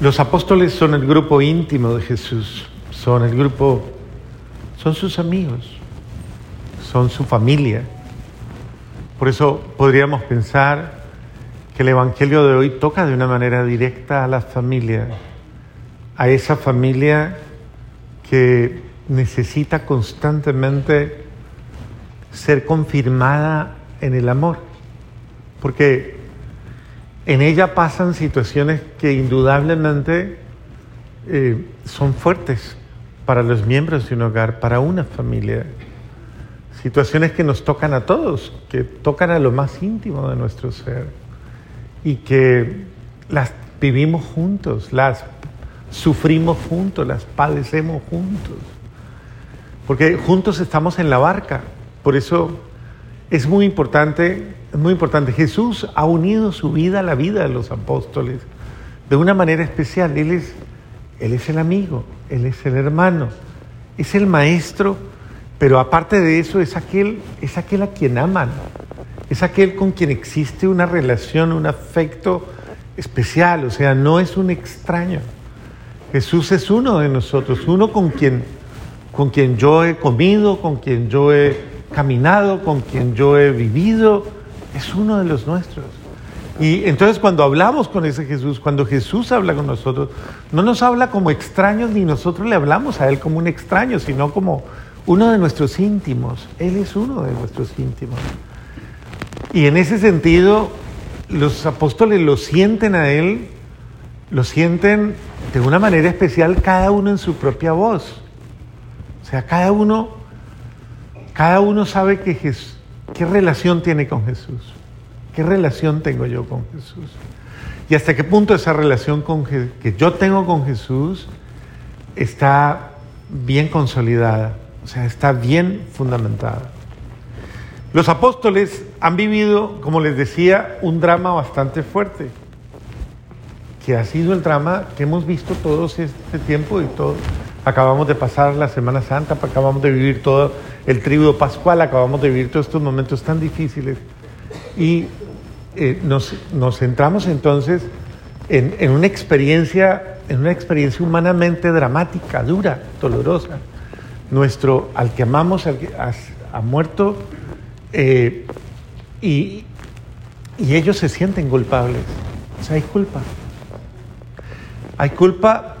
Los apóstoles son el grupo íntimo de Jesús, son el grupo, son sus amigos, son su familia. Por eso podríamos pensar que el Evangelio de hoy toca de una manera directa a la familia, a esa familia que necesita constantemente ser confirmada en el amor, porque en ella pasan situaciones que indudablemente eh, son fuertes para los miembros de un hogar, para una familia. Situaciones que nos tocan a todos, que tocan a lo más íntimo de nuestro ser y que las vivimos juntos, las sufrimos juntos, las padecemos juntos. Porque juntos estamos en la barca. Por eso es muy importante es muy importante. Jesús ha unido su vida a la vida de los apóstoles de una manera especial. Él es, él es el amigo, Él es el hermano, es el maestro, pero aparte de eso es aquel, es aquel a quien aman, es aquel con quien existe una relación, un afecto especial, o sea, no es un extraño. Jesús es uno de nosotros, uno con quien, con quien yo he comido, con quien yo he caminado, con quien yo he vivido, es uno de los nuestros. Y entonces cuando hablamos con ese Jesús, cuando Jesús habla con nosotros, no nos habla como extraños ni nosotros le hablamos a Él como un extraño, sino como uno de nuestros íntimos. Él es uno de nuestros íntimos. Y en ese sentido, los apóstoles lo sienten a Él, lo sienten de una manera especial cada uno en su propia voz. O sea, cada uno, cada uno sabe ¿Qué relación tiene con Jesús? ¿Qué relación tengo yo con Jesús? Y hasta qué punto esa relación que yo tengo con Jesús está bien consolidada, o sea, está bien fundamentada. Los apóstoles han vivido, como les decía, un drama bastante fuerte, que ha sido el drama que hemos visto todos este tiempo y todo. Acabamos de pasar la Semana Santa, acabamos de vivir todo el tributo pascual, acabamos de vivir todos estos momentos tan difíciles y eh, nos, centramos entonces en, una experiencia, en una experiencia humanamente dramática, dura, dolorosa. Nuestro, al que amamos, al que ha, muerto eh, y, y ellos se sienten culpables. O sea, hay culpa. Hay culpa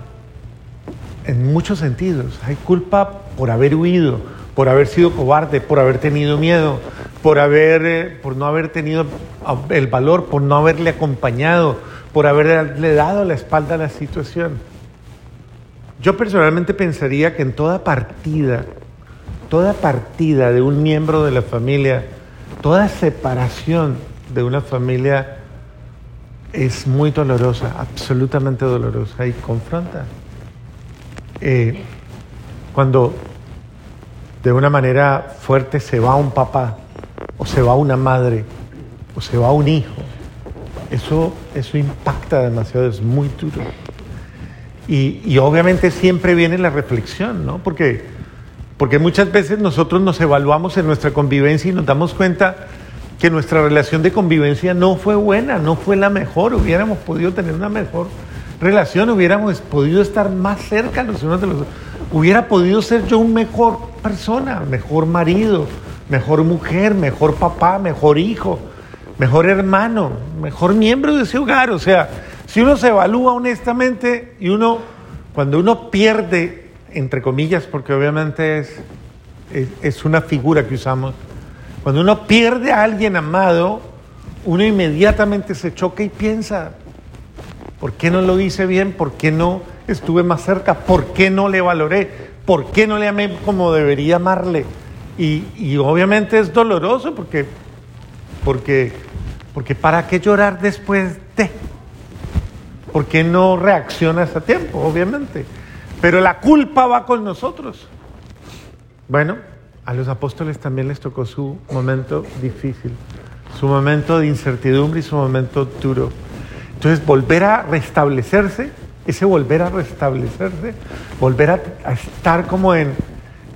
en muchos sentidos. Hay culpa por haber huido, por haber sido cobarde, por haber tenido miedo, por, haber, eh, por no haber tenido el valor, por no haberle acompañado, por haberle dado la espalda a la situación. Yo personalmente pensaría que en toda partida, toda partida de un miembro de la familia, toda separación de una familia es muy dolorosa, absolutamente dolorosa y confronta. Eh, cuando de una manera fuerte se va un papá, o se va una madre, o se va un hijo. Eso, eso impacta demasiado, es muy duro. Y, obviamente siempre viene la reflexión, ¿no? Porque, porque muchas veces nosotros nos evaluamos en nuestra convivencia y nos damos cuenta que nuestra relación de convivencia no fue buena, no fue la mejor, hubiéramos podido tener una mejor relación, hubiéramos podido estar más cerca los unos de los otros hubiera podido ser yo un mejor persona, mejor marido, mejor mujer, mejor papá, mejor hijo, mejor hermano, mejor miembro de ese hogar. O sea, si uno se evalúa honestamente y uno, cuando uno pierde, entre comillas, porque obviamente es, es, una figura que usamos, cuando uno pierde a alguien amado, uno inmediatamente se choca y piensa, ¿por qué no lo hice bien? ¿Por qué no? estuve más cerca? ¿Por qué no le valoré? ¿Por qué no le amé como debería amarle? Y, obviamente es doloroso porque, porque, porque ¿para qué llorar después de? ¿Por qué no reaccionas a tiempo? Obviamente. Pero la culpa va con nosotros. Bueno, a los apóstoles también les tocó su momento difícil, su momento de incertidumbre y su momento duro. Entonces, volver a restablecerse ese volver a restablecerse, volver a, estar como en,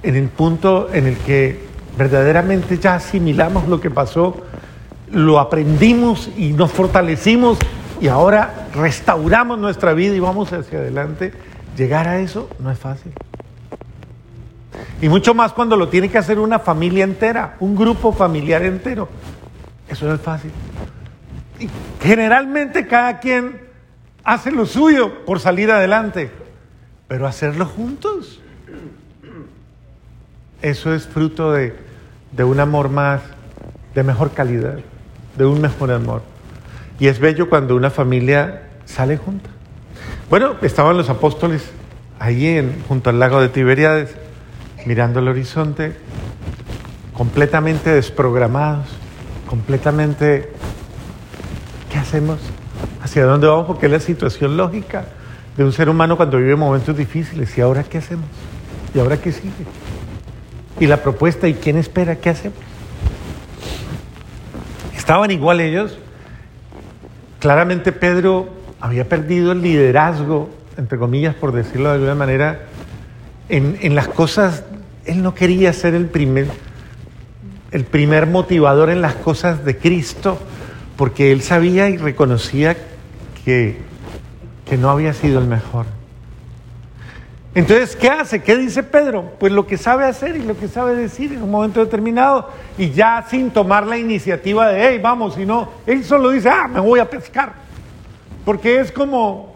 en el punto en el que verdaderamente ya asimilamos lo que pasó, lo aprendimos y nos fortalecimos y ahora restauramos nuestra vida y vamos hacia adelante, llegar a eso no es fácil. Y mucho más cuando lo tiene que hacer una familia entera, un grupo familiar entero. Eso no es fácil. Generalmente cada quien hace lo suyo por salir adelante, pero hacerlo juntos. Eso es fruto de, un amor más, de mejor calidad, de un mejor amor. Y es bello cuando una familia sale junta. Bueno, estaban los apóstoles ahí en, junto al lago de Tiberíades, mirando el horizonte, completamente desprogramados, completamente, ¿qué hacemos? ¿Hacia dónde vamos? Porque es la situación lógica de un ser humano cuando vive momentos difíciles. ¿Y ahora qué hacemos? ¿Y ahora qué sigue? Y la propuesta, ¿y quién espera? ¿Qué hacemos? Estaban igual ellos. Claramente Pedro había perdido el liderazgo, entre comillas, por decirlo de alguna manera, en, en las cosas. Él no quería ser el primer, el primer motivador en las cosas de Cristo, porque él sabía y reconocía que, que no había sido el mejor. Entonces, ¿qué hace? ¿Qué dice Pedro? Pues lo que sabe hacer y lo que sabe decir en un momento determinado y ya sin tomar la iniciativa de, hey, vamos, sino él solo dice, ah, me voy a pescar. Porque es como,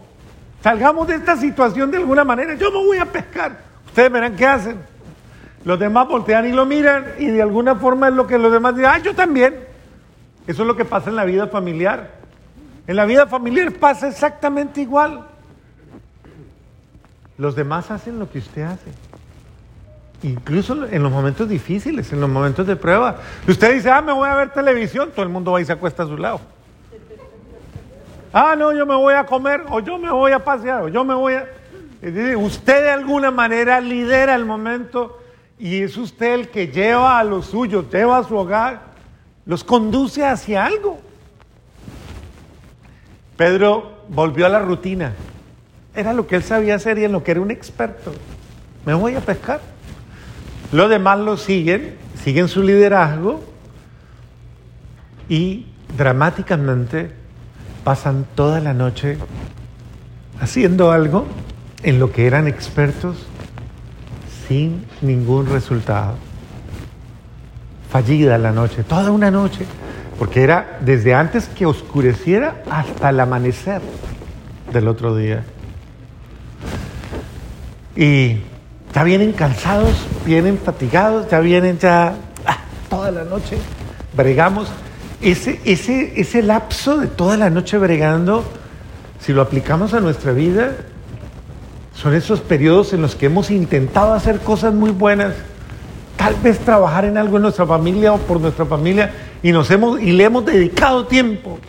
salgamos de esta situación de alguna manera, yo me voy a pescar. Ustedes verán qué hacen. Los demás voltean y lo miran y de alguna forma es lo que los demás dicen, ah, yo también. Eso es lo que pasa en la vida familiar. En la vida familiar pasa exactamente igual. Los demás hacen lo que usted hace. Incluso en los momentos difíciles, en los momentos de prueba. Usted dice, ah, me voy a ver televisión, todo el mundo va y se acuesta a su lado. Ah, no, yo me voy a comer, o yo me voy a pasear, o yo me voy a... Usted de alguna manera lidera el momento y es usted el que lleva a los suyos, lleva a su hogar, los conduce hacia algo. Pedro volvió a la rutina. Era lo que él sabía hacer y en lo que era un experto. Me voy a pescar. Los demás lo siguen, siguen su liderazgo y dramáticamente pasan toda la noche haciendo algo en lo que eran expertos sin ningún resultado. Fallida la noche, toda una noche, porque era desde antes que oscureciera hasta el amanecer del otro día. Y ya vienen cansados, vienen fatigados, ya vienen ya ah, toda la noche, bregamos. Ese, ese, ese lapso de toda la noche bregando, si lo aplicamos a nuestra vida, son esos periodos en los que hemos intentado hacer cosas muy buenas, tal vez trabajar en algo en nuestra familia o por nuestra familia, y, nos hemos, y le hemos dedicado tiempo.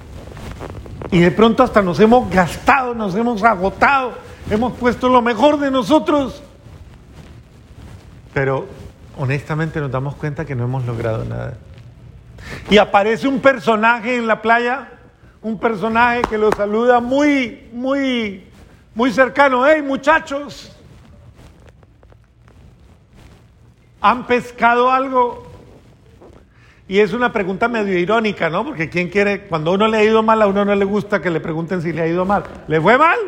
Y de pronto hasta nos hemos gastado, nos hemos agotado hemos puesto lo mejor de nosotros, pero honestamente nos damos cuenta que no hemos logrado nada. Y aparece un personaje en la playa, un personaje que lo saluda muy, muy, muy cercano. ¡Hey muchachos! ¿Han pescado algo? Y es una pregunta medio irónica, ¿no? Porque ¿quién quiere, cuando uno le ha ido mal, a uno no le gusta que le pregunten si le ha ido mal. ¿Le fue mal?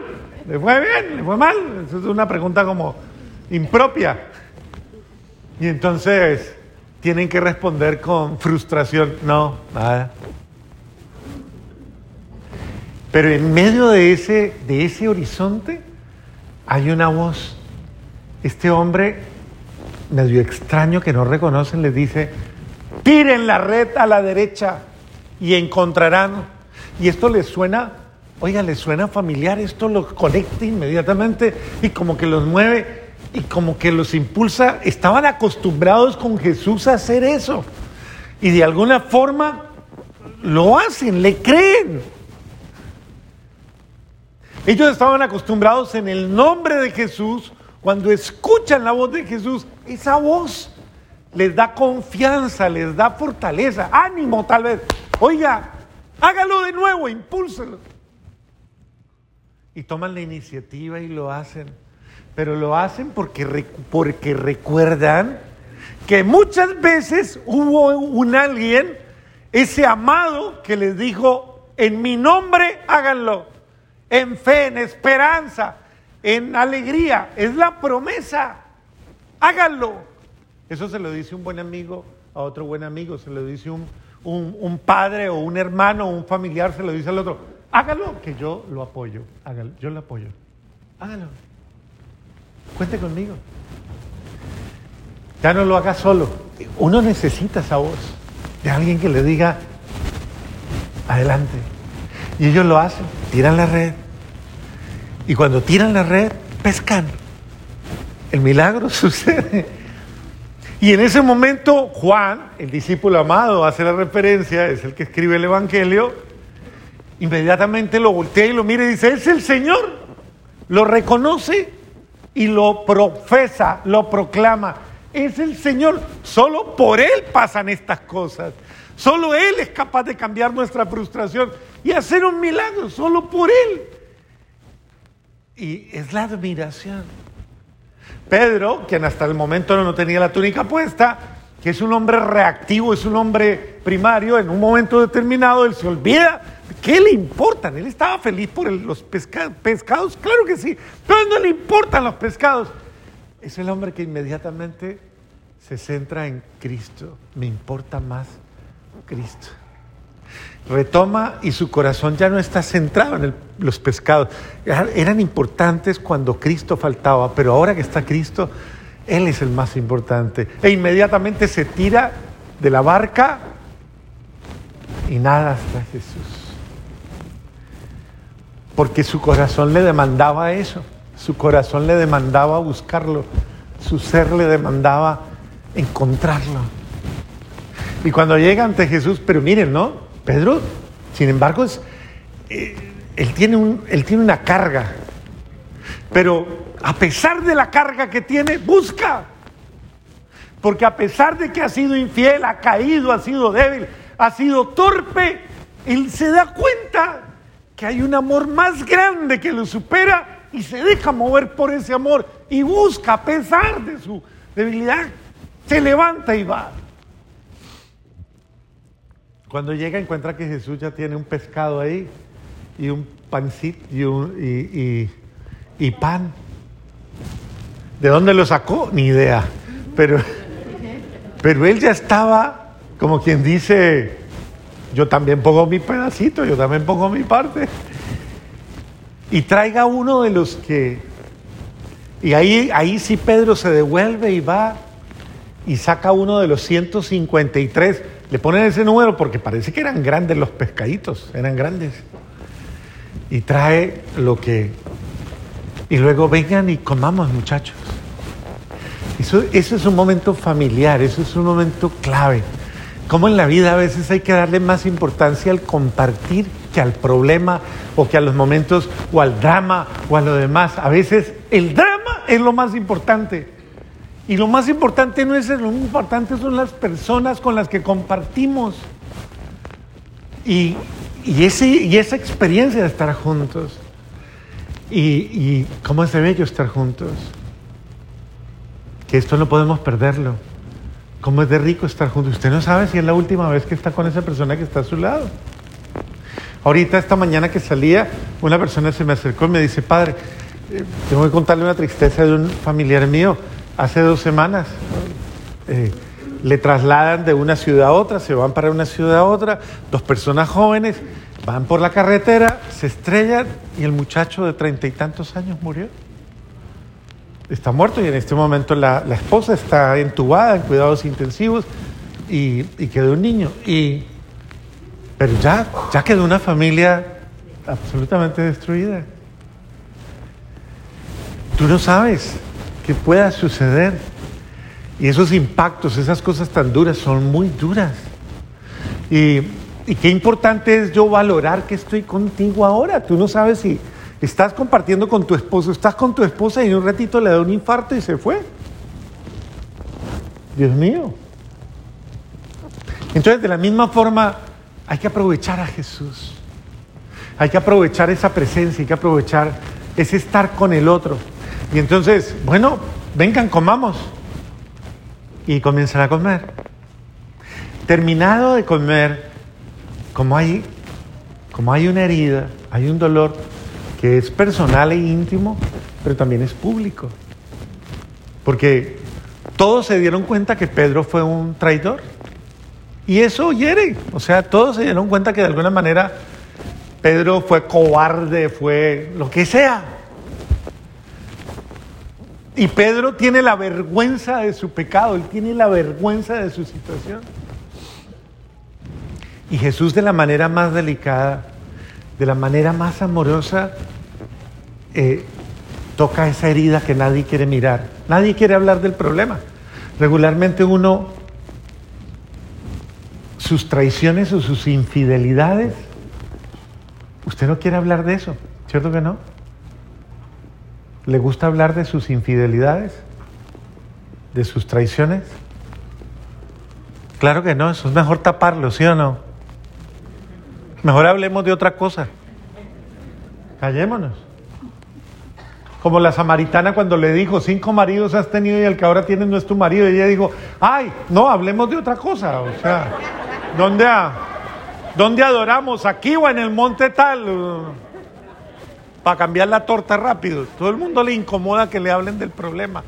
¿Le fue bien? ¿Le fue mal? Eso es una pregunta como impropia. Y entonces tienen que responder con frustración. No, nada. Pero en medio de ese, de ese horizonte hay una voz. Este hombre, medio extraño que no reconocen, les dice, tiren la red a la derecha y encontrarán. Y esto les suena Oiga, ¿les suena familiar? Esto los conecta inmediatamente y como que los mueve y como que los impulsa. Estaban acostumbrados con Jesús a hacer eso. Y de alguna forma lo hacen, le creen. Ellos estaban acostumbrados en el nombre de Jesús, cuando escuchan la voz de Jesús, esa voz les da confianza, les da fortaleza, ánimo tal vez. Oiga, hágalo de nuevo, impúlselo y toman la iniciativa y lo hacen. Pero lo hacen porque, porque recuerdan que muchas veces hubo un alguien, ese amado, que les dijo, en mi nombre háganlo. en fe, en esperanza, en alegría. Es la promesa. Háganlo. Eso se lo dice un buen amigo a otro buen amigo, se lo dice un, un, padre o un hermano o un familiar, se lo dice al otro. Hágalo, que yo lo apoyo. Hágalo, yo lo apoyo. Hágalo. Cuente conmigo. Ya no lo haga solo. Uno necesita esa voz de alguien que le diga, adelante. Y ellos lo hacen, tiran la red. Y cuando tiran la red, pescan. El milagro sucede. Y en ese momento Juan, el discípulo amado, hace la referencia, es el que escribe el Evangelio, inmediatamente lo voltea y lo mira y dice, es el Señor. Lo reconoce y lo profesa, lo proclama. Es el Señor. Solo por Él pasan estas cosas. Solo Él es capaz de cambiar nuestra frustración y hacer un milagro. Solo por Él. Y es la admiración. Pedro, quien hasta el momento no tenía la túnica puesta, que es un hombre reactivo, es un hombre primario, en un momento determinado él se olvida ¿Qué le importan? Él estaba feliz por los pescados, claro que sí, pero no le importan los pescados. Es el hombre que inmediatamente se centra en Cristo. Me importa más Cristo. Retoma y su corazón ya no está centrado en los pescados. Eran importantes cuando Cristo faltaba, pero ahora que está Cristo, Él es el más importante. E inmediatamente se tira de la barca y nada hasta Jesús porque su corazón le demandaba eso, su corazón le demandaba buscarlo, su ser le demandaba encontrarlo. Y cuando llega ante Jesús, pero miren, ¿no? Pedro, sin embargo, es, eh, él, tiene un, él tiene una carga, pero a pesar de la carga que tiene, busca. Porque a pesar de que ha sido infiel, ha caído, ha sido débil, ha sido torpe, él se da cuenta que hay un amor más grande que lo supera y se deja mover por ese amor y busca a pesar de su debilidad, se levanta y va. Cuando llega encuentra que Jesús ya tiene un pescado ahí y un pancito y, y pan. ¿De dónde lo sacó? Ni idea. Pero, pero él ya estaba, como quien dice, yo también pongo mi pedacito, yo también pongo mi parte. Y traiga uno de los que... Y ahí, ahí sí Pedro se devuelve y va y saca uno de los 153. Le ponen ese número porque parece que eran grandes los pescaditos, eran grandes. Y trae lo que... Y luego vengan y comamos muchachos. Eso, eso es un momento familiar, eso es un momento clave. Como en la vida a veces hay que darle más importancia al compartir que al problema o que a los momentos o al drama o a lo demás. A veces el drama es lo más importante. Y lo más importante no es eso, lo más importante son las personas con las que compartimos. Y, ese, y esa experiencia de estar juntos. Y, y cómo es de bello estar juntos. Que esto no podemos perderlo. ¿Cómo es de rico estar juntos? Usted no sabe si es la última vez que está con esa persona que está a su lado. Ahorita, esta mañana que salía, una persona se me acercó y me dice, padre, eh, tengo que contarle una tristeza de un familiar mío. Hace dos semanas eh, le trasladan de una ciudad a otra, se van para una ciudad a otra, dos personas jóvenes van por la carretera, se estrellan y el muchacho de treinta y tantos años murió está muerto y en este momento la, esposa está entubada en cuidados intensivos y, quedó un niño. Y, pero ya, ya quedó una familia absolutamente destruida. Tú no sabes qué pueda suceder. Y esos impactos, esas cosas tan duras, son muy duras. Y, y qué importante es yo valorar que estoy contigo ahora. Tú no sabes si Estás compartiendo con tu esposo, estás con tu esposa y en un ratito le da un infarto y se fue. Dios mío. Entonces, de la misma forma, hay que aprovechar a Jesús. Hay que aprovechar esa presencia, hay que aprovechar ese estar con el otro. Y entonces, bueno, vengan, comamos. Y comienzan a comer. Terminado de comer, como hay, como hay una herida, hay un dolor, que es personal e íntimo, pero también es público. Porque todos se dieron cuenta que Pedro fue un traidor. Y eso hiere. O sea, todos se dieron cuenta que de alguna manera Pedro fue cobarde, fue lo que sea. Y Pedro tiene la vergüenza de su pecado, él tiene la vergüenza de su situación. Y Jesús de la manera más delicada, de la manera más amorosa, eh, toca esa herida que nadie quiere mirar. Nadie quiere hablar del problema. Regularmente uno, sus traiciones o sus infidelidades, usted no quiere hablar de eso, ¿cierto que no? ¿Le gusta hablar de sus infidelidades? ¿De sus traiciones? Claro que no, eso es mejor taparlo, ¿sí o no? Mejor hablemos de otra cosa. Callémonos. Como la samaritana cuando le dijo, cinco maridos has tenido y el que ahora tienes no es tu marido. Y ella dijo, ay, no, hablemos de otra cosa. O sea, ¿dónde, ¿dónde adoramos? ¿Aquí o en el monte tal? Para cambiar la torta rápido. Todo el mundo le incomoda que le hablen del problema.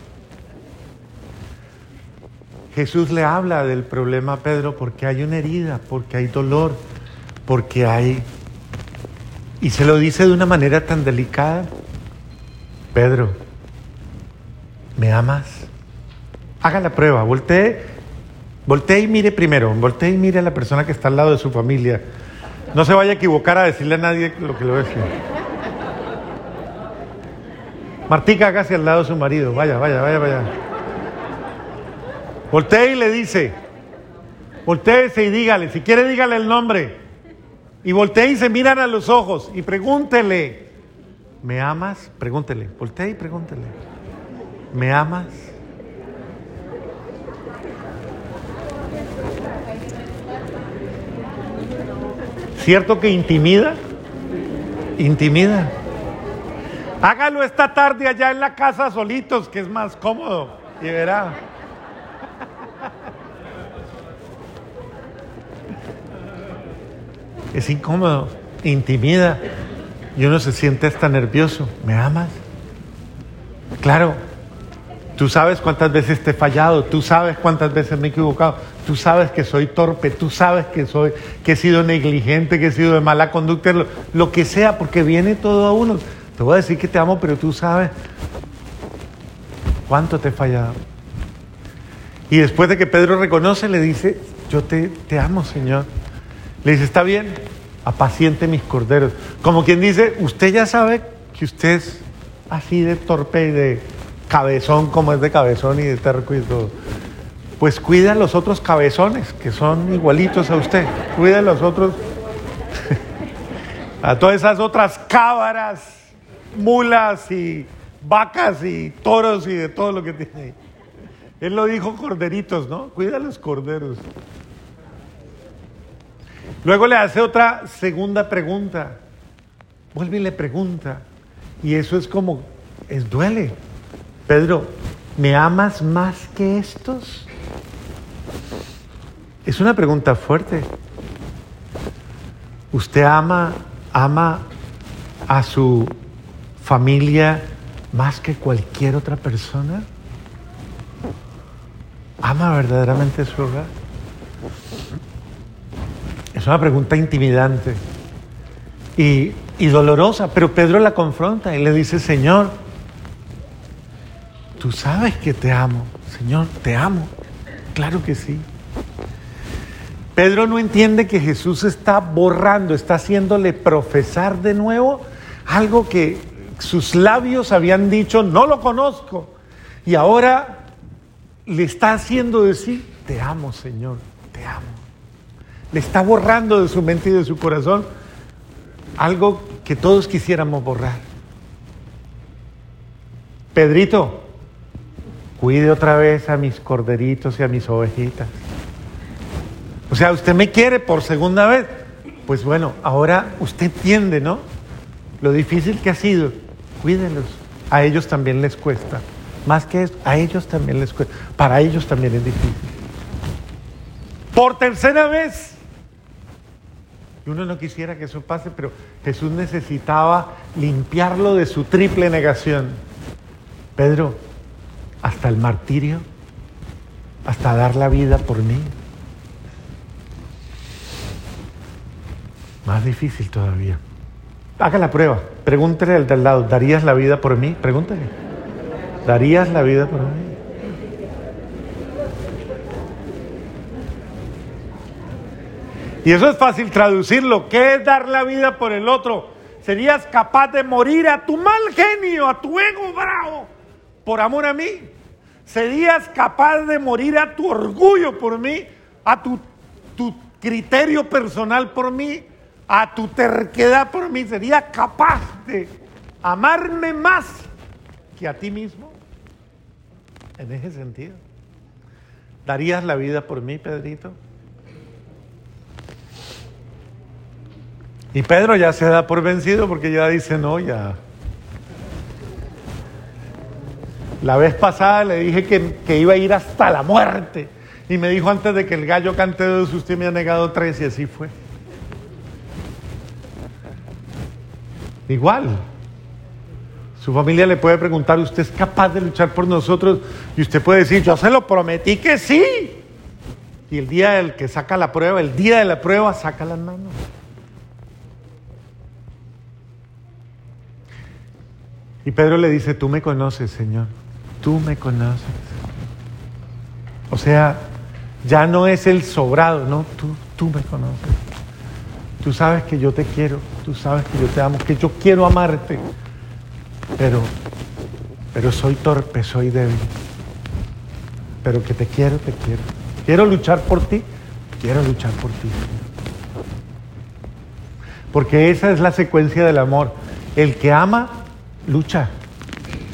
Jesús le habla del problema a Pedro porque hay una herida, porque hay dolor, porque hay... Y se lo dice de una manera tan delicada. Pedro, ¿me amas? Haga la prueba, voltee, voltee y mire primero, voltee y mire a la persona que está al lado de su familia. No se vaya a equivocar a decirle a nadie lo que le voy a decir. Martica, hágase al lado de su marido, vaya, vaya, vaya, vaya. Voltee y le dice, volteese y dígale, si quiere dígale el nombre. Y voltee y se miran a los ojos y pregúntele, ¿Me amas? Pregúntele, voltea y pregúntele. ¿Me amas? ¿Cierto que intimida? Intimida. Hágalo esta tarde allá en la casa solitos, que es más cómodo. Y verá. Es incómodo, intimida y uno se siente hasta nervioso. ¿Me amas? Claro, tú sabes cuántas veces te he fallado, tú sabes cuántas veces me he equivocado, tú sabes que soy torpe, tú sabes que soy, que he sido negligente, que he sido de mala conducta, lo, que sea, porque viene todo a uno. Te voy a decir que te amo, pero tú sabes cuánto te he fallado. Y después de que Pedro reconoce, le dice, yo te, te amo, Señor. Le dice, está bien, apaciente mis corderos. Como quien dice, usted ya sabe que usted es así de torpe y de cabezón como es de cabezón y de terco y todo. Pues cuida a los otros cabezones que son igualitos a usted. Cuida a los otros, a todas esas otras cábaras, mulas y vacas y toros y de todo lo que tiene Él lo dijo corderitos, ¿no? Cuida a los corderos. Luego le hace otra segunda pregunta. Vuelve y le pregunta. Y eso es como, es duele. Pedro, ¿me amas más que estos? Es una pregunta fuerte. ¿Usted ama, ama a su familia más que cualquier otra persona? ¿Ama verdaderamente su hogar? Es una pregunta intimidante y, dolorosa, pero Pedro la confronta y le dice, Señor, tú sabes que te amo, Señor, te amo. Claro que sí. Pedro no entiende que Jesús está borrando, está haciéndole profesar de nuevo algo que sus labios habían dicho, no lo conozco. Y ahora le está haciendo decir, te amo, Señor, te amo le está borrando de su mente y de su corazón algo que todos quisiéramos borrar. Pedrito, cuide otra vez a mis corderitos y a mis ovejitas. O sea, usted me quiere por segunda vez. Pues bueno, ahora usted entiende, ¿no? Lo difícil que ha sido. Cuídenlos. A ellos también les cuesta. Más que eso, a ellos también les cuesta. Para ellos también es difícil. Por tercera vez, Y uno no quisiera que eso pase, pero Jesús necesitaba limpiarlo de su triple negación. Pedro, hasta el martirio, hasta dar la vida por mí. Más difícil todavía. Haga la prueba. Pregúntele al del lado, ¿darías la vida por mí? Pregúntele. ¿Darías la vida por mí? Y eso es fácil traducirlo. ¿Qué es dar la vida por el otro? ¿Serías capaz de morir a tu mal genio, a tu ego bravo, por amor a mí? ¿Serías capaz de morir a tu orgullo por mí, a tu, tu criterio personal por mí, a tu terquedad por mí? ¿Serías capaz de amarme más que a ti mismo? En ese sentido. ¿Darías la vida por mí, Pedrito? Y Pedro ya se da por vencido porque ya dice, no, ya. La vez pasada le dije que, iba a ir hasta la muerte. Y me dijo antes de que el gallo cante dos, usted me ha negado tres y así fue. Igual. Su familia le puede preguntar, ¿usted es capaz de luchar por nosotros? Y usted puede decir, yo se lo prometí que sí. Y el día del que saca la prueba, el día de la prueba, saca las manos. Y Pedro le dice, tú me conoces, Señor, tú me conoces. O sea, ya no es el sobrado, no, tú, tú me conoces. Tú sabes que yo te quiero, tú sabes que yo te amo, que yo quiero amarte, pero, pero soy torpe, soy débil. Pero que te quiero, te quiero. Quiero luchar por ti, quiero luchar por ti. Porque esa es la secuencia del amor. El que ama lucha,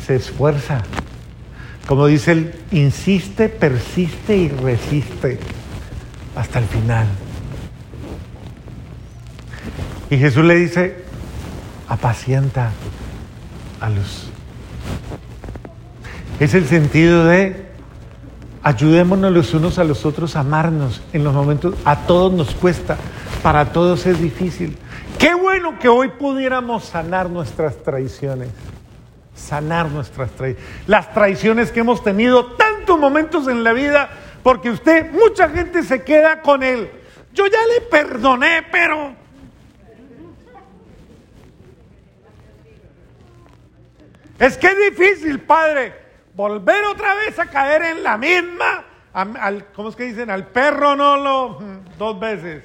se esfuerza. Como dice él, insiste, persiste y resiste hasta el final. Y Jesús le dice, apacienta a los... Es el sentido de ayudémonos los unos a los otros a amarnos en los momentos, a todos nos cuesta, para todos es difícil. Qué bueno que hoy pudiéramos sanar nuestras traiciones. Sanar nuestras traiciones. Las traiciones que hemos tenido tantos momentos en la vida, porque usted, mucha gente se queda con él. Yo ya le perdoné, pero... Es que es difícil, padre, volver otra vez a caer en la misma. ¿Cómo es que dicen? Al perro no lo... dos veces.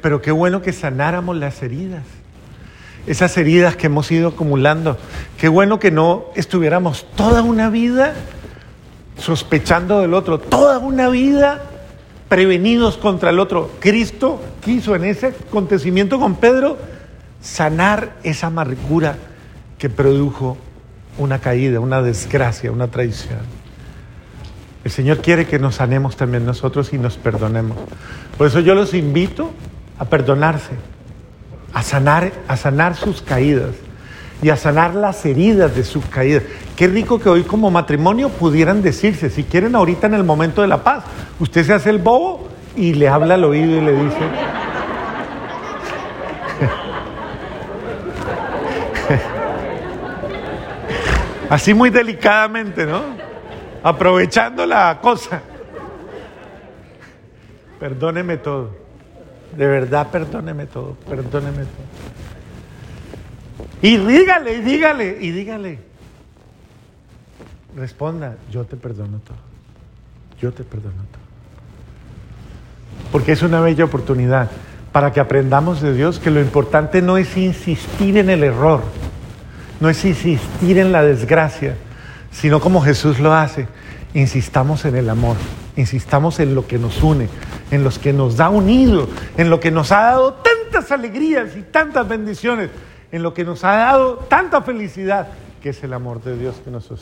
pero qué bueno que sanáramos las heridas, esas heridas que hemos ido acumulando. Qué bueno que no estuviéramos toda una vida sospechando del otro, toda una vida prevenidos contra el otro. Cristo quiso en ese acontecimiento con Pedro sanar esa amargura que produjo una caída, una desgracia, una traición. El Señor quiere que nos sanemos también nosotros y nos perdonemos. Por eso yo los invito a perdonarse, a sanar, a sanar sus caídas y a sanar las heridas de sus caídas. Qué rico que hoy como matrimonio pudieran decirse, si quieren ahorita en el momento de la paz, usted se hace el bobo y le habla al oído y le dice... Así muy delicadamente, ¿no? Aprovechando la cosa. Perdóneme todo. De verdad, perdóneme todo. Perdóneme todo. Y dígale, y dígale, y dígale. Responda, yo te perdono todo. Yo te perdono todo. Porque es una bella oportunidad para que aprendamos de Dios que lo importante no es insistir en el error, no es insistir en la desgracia, sino como Jesús lo hace, insistamos en el amor, insistamos en lo que nos une, en lo que nos da unido, en lo que nos ha dado tantas alegrías y tantas bendiciones, en lo que nos ha dado tanta felicidad, que es el amor de Dios que nos sostiene.